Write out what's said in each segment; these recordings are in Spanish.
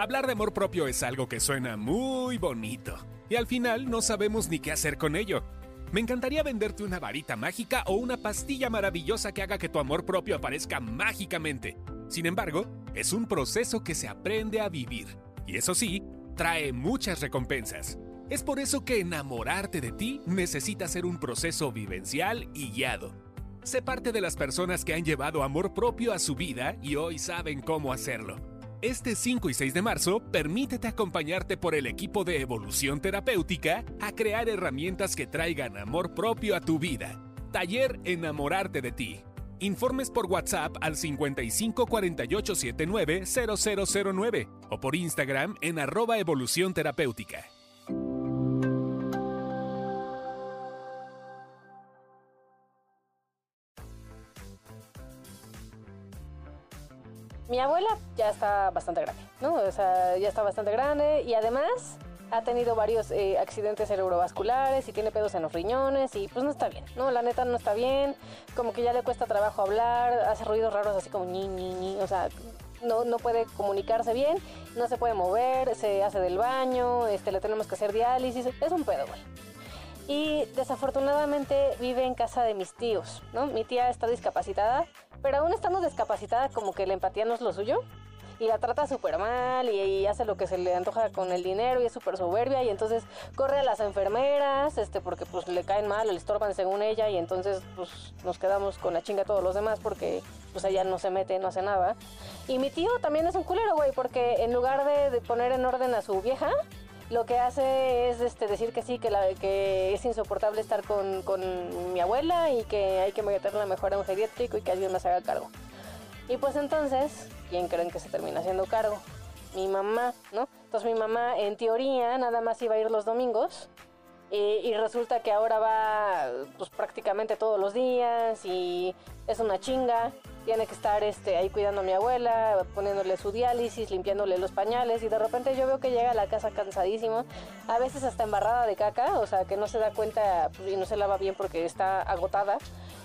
Hablar de amor propio es algo que suena muy bonito. Y al final no sabemos ni qué hacer con ello. Me encantaría venderte una varita mágica o una pastilla maravillosa que haga que tu amor propio aparezca mágicamente. Sin embargo, es un proceso que se aprende a vivir. Y eso sí, trae muchas recompensas. Es por eso que enamorarte de ti necesita ser un proceso vivencial y guiado. Sé parte de las personas que han llevado amor propio a su vida y hoy saben cómo hacerlo. Este 5 y 6 de marzo, permítete acompañarte por el equipo de Evolución Terapéutica a crear herramientas que traigan amor propio a tu vida. Taller Enamorarte de ti. Informes por WhatsApp al 55 48 79 0009 o por Instagram en arroba evolución terapéutica. Mi abuela ya está bastante grande, ¿no? O sea, ya está bastante grande y además ha tenido varios eh, accidentes cerebrovasculares y tiene pedos en los riñones y pues no está bien, ¿no? La neta no está bien, como que ya le cuesta trabajo hablar, hace ruidos raros así como ni, ni, ni, o sea, no, no puede comunicarse bien, no se puede mover, se hace del baño, este, le tenemos que hacer diálisis, es un pedo, güey. Y desafortunadamente vive en casa de mis tíos, ¿no? Mi tía está discapacitada, pero aún estando discapacitada como que la empatía no es lo suyo y la trata súper mal y, hace lo que se le antoja con el dinero y es súper soberbia y entonces corre a las enfermeras este porque pues le caen mal le estorban según ella y entonces pues nos quedamos con la chinga todos los demás porque pues ella no se mete, no hace nada. Y mi tío también es un culero, güey, porque en lugar de, de poner en orden a su vieja, lo que hace es este, decir que sí, que, la, que es insoportable estar con, con mi abuela y que hay que meterla mejor a un geriátrico y que alguien más haga cargo. Y pues entonces, ¿quién creen que se termina haciendo cargo? Mi mamá, ¿no? Entonces mi mamá en teoría nada más iba a ir los domingos y, y resulta que ahora va pues prácticamente todos los días y es una chinga. Tiene que estar este, ahí cuidando a mi abuela, poniéndole su diálisis, limpiándole los pañales y de repente yo veo que llega a la casa cansadísimo, a veces hasta embarrada de caca, o sea que no se da cuenta pues, y no se lava bien porque está agotada.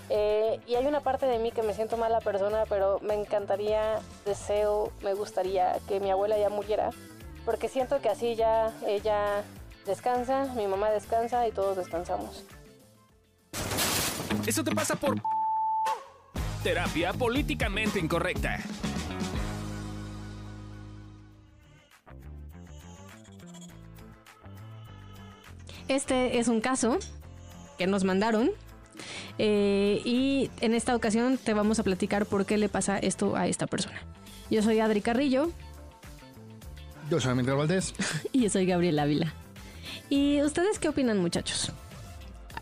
Eh, y hay una parte de mí que me siento mala persona, pero me encantaría, deseo, me gustaría que mi abuela ya muriera, porque siento que así ya ella descansa, mi mamá descansa y todos descansamos. Eso te pasa por terapia políticamente incorrecta. Este es un caso que nos mandaron eh, y en esta ocasión te vamos a platicar por qué le pasa esto a esta persona. Yo soy Adri Carrillo Yo soy Miguel Valdés. y yo soy Gabriel Ávila. ¿Y ustedes qué opinan, muchachos?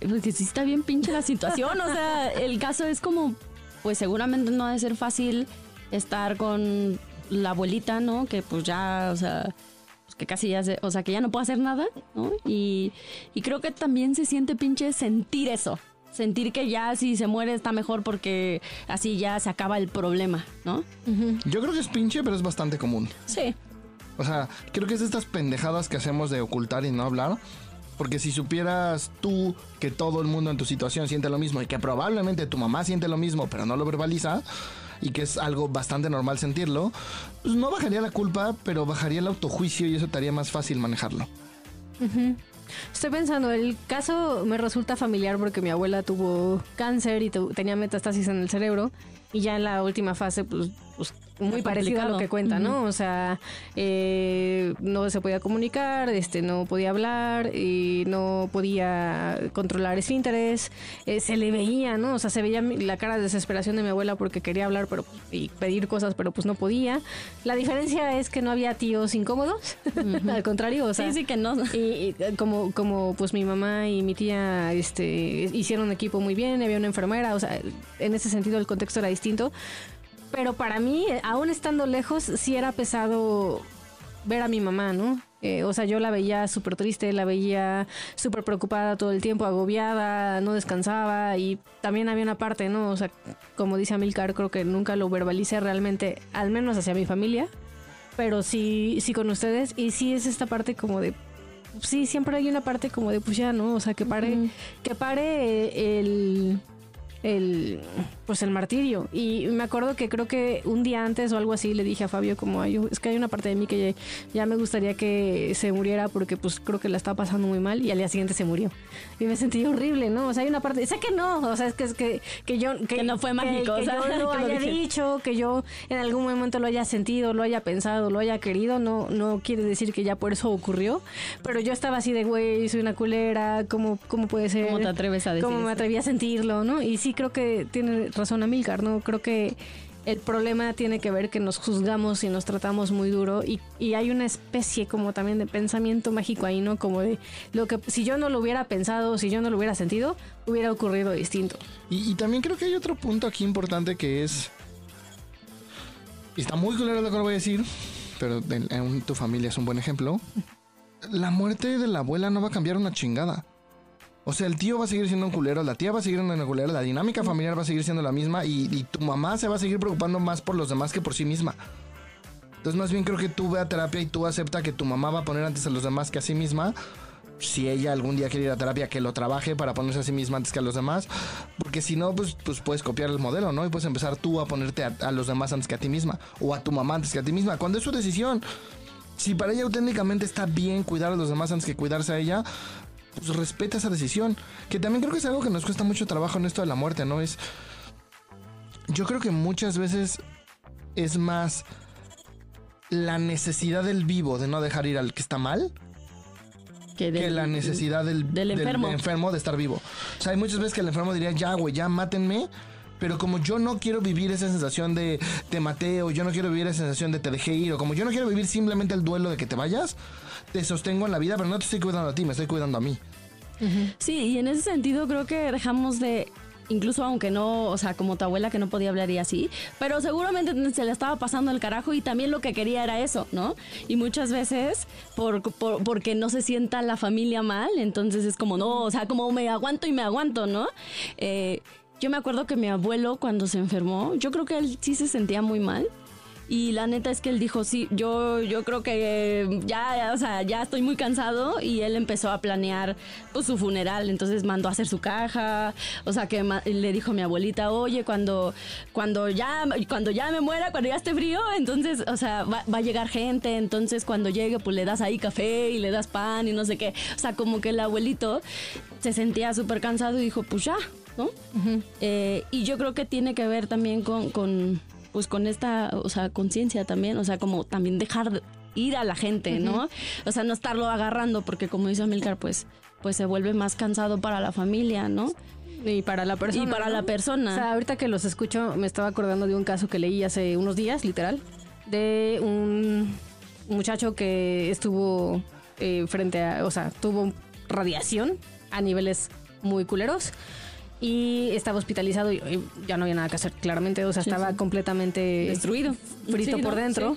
Ay, Porque sí está bien pinche la situación. O sea, el caso es como, pues seguramente no ha de ser fácil estar con la abuelita, ¿no? Que pues ya, o sea, pues que casi ya se, o sea, que ya no puede hacer nada, ¿no? Y, y creo que también se siente pinche sentir eso. Sentir que ya si se muere está mejor porque así ya se acaba el problema, ¿no? Yo creo que es pinche, pero es bastante común. Sí. O sea, creo que es de estas pendejadas que hacemos de ocultar y no hablar. Porque si supieras tú que todo el mundo en tu situación siente lo mismo y que probablemente tu mamá siente lo mismo, pero no lo verbaliza, y que es algo bastante normal sentirlo, pues no bajaría la culpa, pero bajaría el autojuicio y eso te haría más fácil manejarlo. Estoy pensando, el caso me resulta familiar porque mi abuela tuvo cáncer y tenía metástasis en el cerebro y ya en la última fase, pues, pues, muy parecido a lo que cuenta, ¿no? O sea, eh, no se podía comunicar, este, no podía hablar y no podía controlar esfínteres, eh, se le veía, ¿no? O sea, se veía la cara de desesperación de mi abuela porque quería hablar pero y pedir cosas, pero pues no podía. La diferencia es que no había tíos incómodos, al contrario, o sea, sí, sí que no. y, y, como, como pues mi mamá y mi tía este, hicieron equipo muy bien, había una enfermera, o sea, en ese sentido el contexto era distinto. Pero para mí, aún estando lejos, sí era pesado ver a mi mamá, ¿no? Eh, o sea, yo la veía súper triste, la veía súper preocupada todo el tiempo, agobiada, no descansaba y también había una parte, ¿no? O sea, como dice Amilcar, creo que nunca lo verbalicé realmente, al menos hacia mi familia, pero sí, sí con ustedes y sí es esta parte como de sí, siempre hay una parte como de pues ya, ¿no? O sea, que pare, que pare el el pues el martirio y me acuerdo que creo que un día antes o algo así le dije a Fabio como "Ay, es que hay una parte de mí que ya, ya me gustaría que se muriera porque pues creo que la estaba pasando muy mal y al día siguiente se murió y me sentí horrible no o sea hay una parte sé que no o sea es que es que, que yo Que no fue mágico, que, o sea, yo lo que lo haya dije. dicho que yo en algún momento lo haya sentido lo haya pensado lo haya querido no no quiere decir que ya por eso ocurrió pero yo estaba así de güey soy una culera cómo cómo puede ser ¿Cómo te atreves a decir cómo me eso? atreví a sentirlo, ¿no? Y sí creo que tiene razón Amilcar, ¿no? Creo que el problema tiene que ver que nos juzgamos y nos tratamos muy duro y, hay una especie como también de pensamiento mágico ahí, ¿no? Como de lo que si yo no lo hubiera pensado, si yo no lo hubiera sentido, hubiera ocurrido distinto. Y, también creo que hay otro punto aquí importante que es. Está muy culero lo que voy a decir, pero en tu familia es un buen ejemplo. La muerte de la abuela no va a cambiar una chingada. O sea, el tío va a seguir siendo un culero, la tía va a seguir siendo una culera, la dinámica familiar va a seguir siendo la misma y, y tu mamá se va a seguir preocupando más por los demás que por sí misma. Entonces, más bien creo que tú ve a terapia y tú acepta que tu mamá va a poner antes a los demás que a sí misma. Si ella algún día quiere ir a terapia, que lo trabaje para ponerse a sí misma antes que a los demás. Porque si no, pues, pues puedes copiar el modelo, ¿no? Y puedes empezar tú a ponerte a, a los demás antes que a ti misma. O a tu mamá antes que a ti misma. Cuando es su decisión. Si para ella auténticamente está bien cuidar a los demás antes que cuidarse a ella, pues respeta esa decisión. Que también creo que es algo que nos cuesta mucho trabajo en esto de la muerte, ¿no? Es. Yo creo que muchas veces es más la necesidad del vivo de no dejar ir al que está mal Que, que del- la necesidad del, del enfermo. enfermo de estar vivo. O sea, hay muchas veces que el enfermo diría, ya, güey, ya mátenme. Pero como yo no quiero vivir esa sensación de te maté, o yo no quiero vivir esa sensación de te dejé ir, o como yo no quiero vivir simplemente el duelo de que te vayas, te sostengo en la vida, pero no te estoy cuidando a ti, me estoy cuidando a mí. Sí, y en ese sentido creo que dejamos de, incluso aunque no, o sea, como tu abuela que no podía hablar y así, pero seguramente se le estaba pasando el carajo y también lo que quería era eso, ¿no? Y muchas veces, por, por- porque no se sienta la familia mal, entonces es como, no, o sea, como me aguanto y me aguanto, ¿no? Eh, yo me acuerdo que mi abuelo cuando se enfermó, yo creo que él sí se sentía muy mal. Y la neta es que él dijo, sí, yo, yo creo que eh, ya, o sea, ya estoy muy cansado y él empezó a planear pues, su funeral. Entonces mandó a hacer su caja, o sea, que le dijo a mi abuelita, oye, cuando, cuando, ya, cuando ya me muera, cuando ya esté frío, entonces, o sea, va, va a llegar gente, entonces cuando llegue, pues le das ahí café y le das pan y no sé qué. O sea, como que el abuelito se sentía súper cansado y dijo, pues ya, ¿no? Eh, y yo creo que tiene que ver también con, con pues con esta, o sea, conciencia también, o sea, como también dejar de- ir a la gente, ¿no? O sea, no estarlo agarrando, porque como dice Amilcar, pues, pues se vuelve más cansado para la familia, ¿no? Y para la persona. y para ¿no? la persona. O sea, ahorita que los escucho, me estaba acordando de un caso que leí hace unos días, literal, de un muchacho que estuvo eh, frente a, o sea, tuvo radiación a niveles muy culeros y estaba hospitalizado y, y ya no había nada que hacer, claramente, o sea, Sí, estaba sí. completamente Destruido. frito Sí, por ¿no? dentro.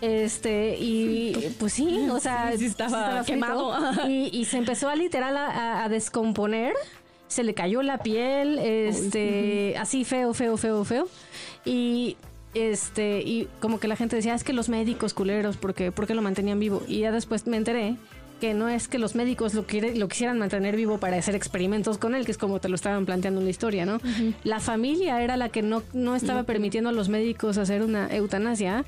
Este, y pues sí, o sea, estaba quemado. Y, y se empezó a literal a, a- a descomponer. Se le cayó la piel, este, así feo, feo, feo, feo. Y este, y como que la gente decía, "Ah, es que los médicos culeros, porque, porque lo mantenían vivo. Y ya después me enteré que no es que los médicos lo, lo quisieran mantener vivo para hacer experimentos con él, que es como te lo estaban planteando en la historia, ¿no? La familia era la que no, no estaba permitiendo a los médicos hacer una eutanasia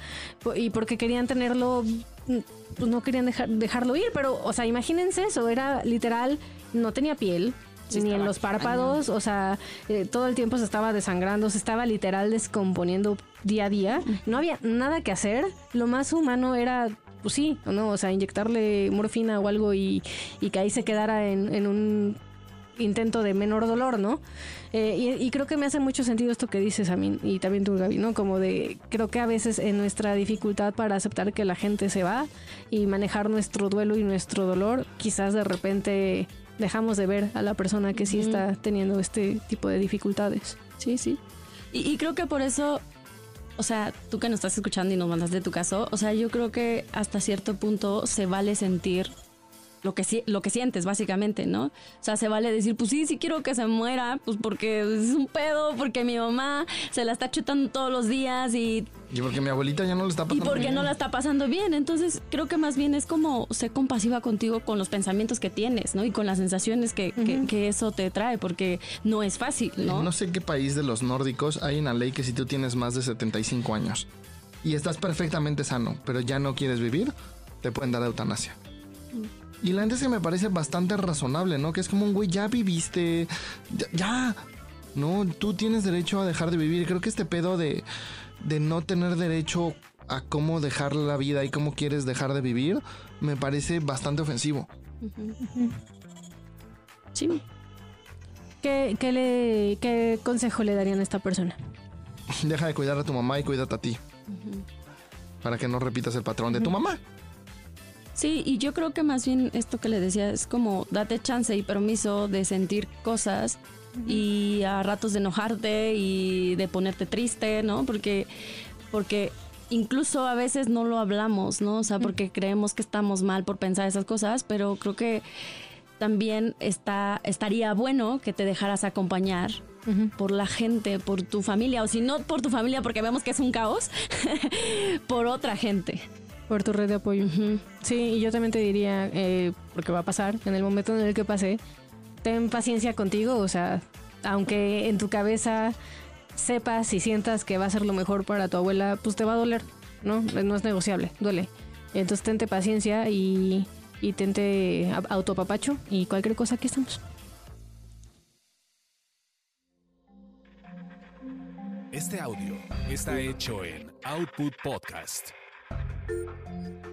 y porque querían tenerlo, pues no querían dejar, dejarlo ir, pero, o sea, imagínense eso, era literal, no tenía piel. Sí, ni en los párpados, o sea, eh, todo el tiempo se estaba desangrando, se estaba literal descomponiendo día a día. No había nada que hacer. Lo más humano era, pues sí, o no, o sea, inyectarle morfina o algo y, y que ahí se quedara en, en un intento de menor dolor, ¿no? Eh, y, y creo que me hace mucho sentido esto que dices a mí y también tú, Gaby, ¿no? Como de, creo que a veces en nuestra dificultad para aceptar que la gente se va y manejar nuestro duelo y nuestro dolor, quizás de repente dejamos de ver a la persona que sí está teniendo este tipo de dificultades. Sí, sí. Y, y creo que por eso, o sea, tú que nos estás escuchando y nos mandas de tu caso, o sea, yo creo que hasta cierto punto se vale sentir lo que, lo que sientes, básicamente, ¿no? O sea, se vale decir, pues sí, sí quiero que se muera, pues porque es un pedo, porque mi mamá se la está chutando todos los días y, Y porque mi abuelita ya no le está y pasando porque bien. no la está pasando bien. Entonces, creo que más bien es como ser compasiva contigo con los pensamientos que tienes, ¿no? Y con las sensaciones que, que- que eso te trae, porque no es fácil, ¿no? no sé qué país de los nórdicos hay una ley que si tú tienes más de 75 años y estás perfectamente sano, pero ya no quieres vivir, te pueden dar eutanasia. Y la gente se me parece bastante razonable, ¿no? Que es como un güey, ya viviste, ya, ya. No, tú tienes derecho a dejar de vivir. Creo que este pedo de, de no tener derecho a cómo dejar la vida y cómo quieres dejar de vivir, me parece bastante ofensivo. Sí. ¿Qué, qué le, ¿Qué consejo le darían a esta persona? Deja de cuidar a tu mamá y cuídate a ti. Para que no repitas el patrón de tu mamá. Sí, y yo creo que más bien esto que le decía es como date chance y permiso de sentir cosas y a ratos de enojarte y de ponerte triste, ¿no? Porque, porque incluso a veces no lo hablamos, ¿no? O sea, porque creemos que estamos mal por pensar esas cosas, pero creo que también está, estaría bueno que te dejaras acompañar por la gente, por tu familia, o si no por tu familia, porque vemos que es un caos, por otra gente. Por tu red de apoyo. Sí, y yo también te diría, eh, porque va a pasar, en el momento en el que pase, ten paciencia contigo, o sea, aunque en tu cabeza sepas y sientas que va a ser lo mejor para tu abuela, pues te va a doler, ¿no? No es negociable, duele. Entonces tente paciencia y, y tente autopapacho y cualquier cosa aquí estamos. Este audio está hecho en Output Podcast. Thank you.